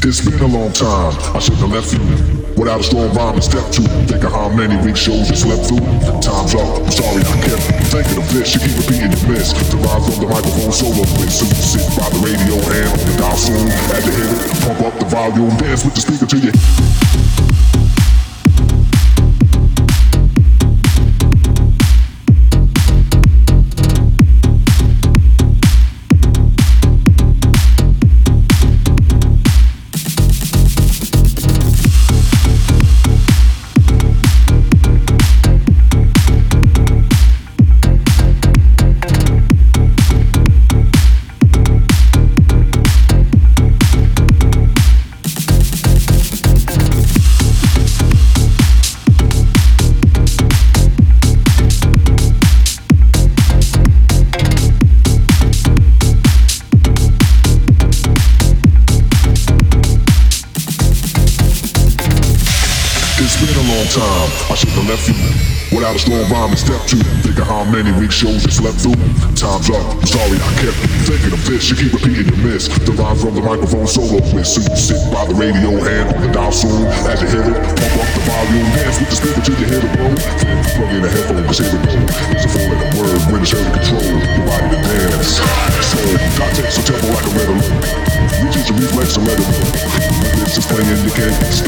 It's been a long time, I shouldn't have left you. Without a strong rhyme and step two Think of how many weak shows you slept through. Time's up, I'm sorry I kept thinking of this. You keep repeating your miss. To rise from the microphone solo with So you sit by the radio and on the dial soon. As you hit it, pump up the volume. Dance with the speaker to you time. I should have left you without a strong rhyme and step two. Think of how many weak shows you slept through. Time's up. I'm sorry I kept thinking of this. You keep repeating your miss. The rhyme from the microphone solo with. So you sit by the radio and on the dial soon. As you hear it, pump up the volume. Dance with the speaker till you hear the blow. Plug in a headphone, cause here we go. It's a four letter word when it's to control your body to dance. So, context so tempo like a red alert. Reaches your reflex and let it go. This is playing, you can't stop